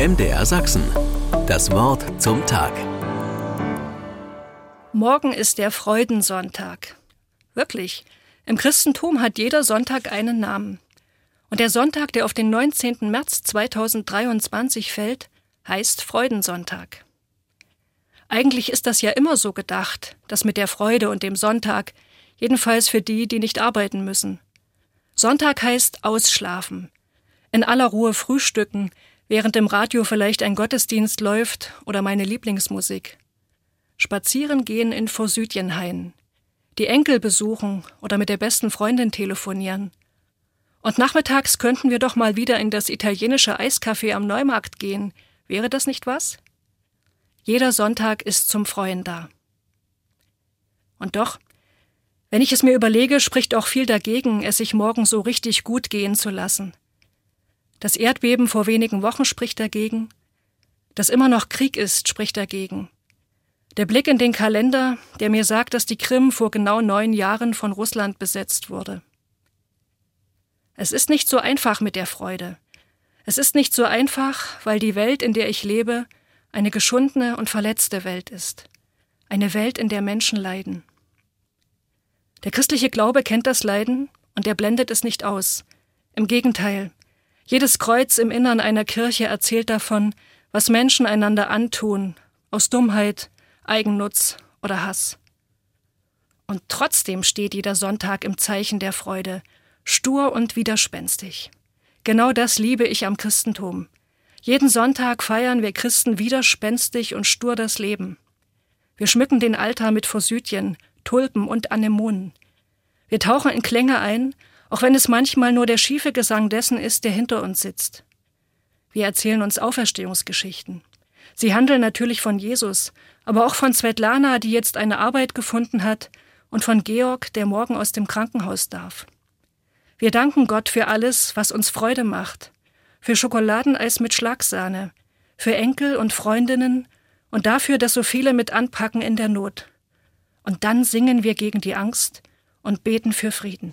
MDR Sachsen. Das Wort zum Tag. Morgen ist der Freudensonntag. Wirklich. Im Christentum hat jeder Sonntag einen Namen. Und der Sonntag, der auf den 19. März 2023 fällt, heißt Freudensonntag. Eigentlich ist das ja immer so gedacht, dass mit der Freude und dem Sonntag, jedenfalls für die, die nicht arbeiten müssen. Sonntag heißt ausschlafen, in aller Ruhe frühstücken, während im Radio vielleicht ein Gottesdienst läuft oder meine Lieblingsmusik. Spazieren gehen in Vorsüdjenhain, die Enkel besuchen oder mit der besten Freundin telefonieren. Und nachmittags könnten wir doch mal wieder in das italienische Eiscafé am Neumarkt gehen. Wäre das nicht was? Jeder Sonntag ist zum Freuen da. Und doch, wenn ich es mir überlege, spricht auch viel dagegen, es sich morgen so richtig gut gehen zu lassen. Das Erdbeben vor wenigen Wochen spricht dagegen. Dass immer noch Krieg ist, spricht dagegen. Der Blick in den Kalender, der mir sagt, dass die Krim vor genau neun Jahren von Russland besetzt wurde. Es ist nicht so einfach mit der Freude. Es ist nicht so einfach, weil die Welt, in der ich lebe, eine geschundene und verletzte Welt ist. Eine Welt, in der Menschen leiden. Der christliche Glaube kennt das Leiden und er blendet es nicht aus. Im Gegenteil, jedes Kreuz im Innern einer Kirche erzählt davon, was Menschen einander antun, aus Dummheit, Eigennutz oder Hass. Und trotzdem steht jeder Sonntag im Zeichen der Freude, stur und widerspenstig. Genau das liebe ich am Christentum. Jeden Sonntag feiern wir Christen widerspenstig und stur das Leben. Wir schmücken den Altar mit Forsythien, Tulpen und Anemonen. Wir tauchen in Klänge ein auch wenn es manchmal nur der schiefe Gesang dessen ist, der hinter uns sitzt. Wir erzählen uns Auferstehungsgeschichten. Sie handeln natürlich von Jesus, aber auch von Svetlana, die jetzt eine Arbeit gefunden hat, und von Georg, der morgen aus dem Krankenhaus darf. Wir danken Gott für alles, was uns Freude macht, für Schokoladeneis mit Schlagsahne, für Enkel und Freundinnen und dafür, dass so viele mit anpacken in der Not. Und dann singen wir gegen die Angst und beten für Frieden.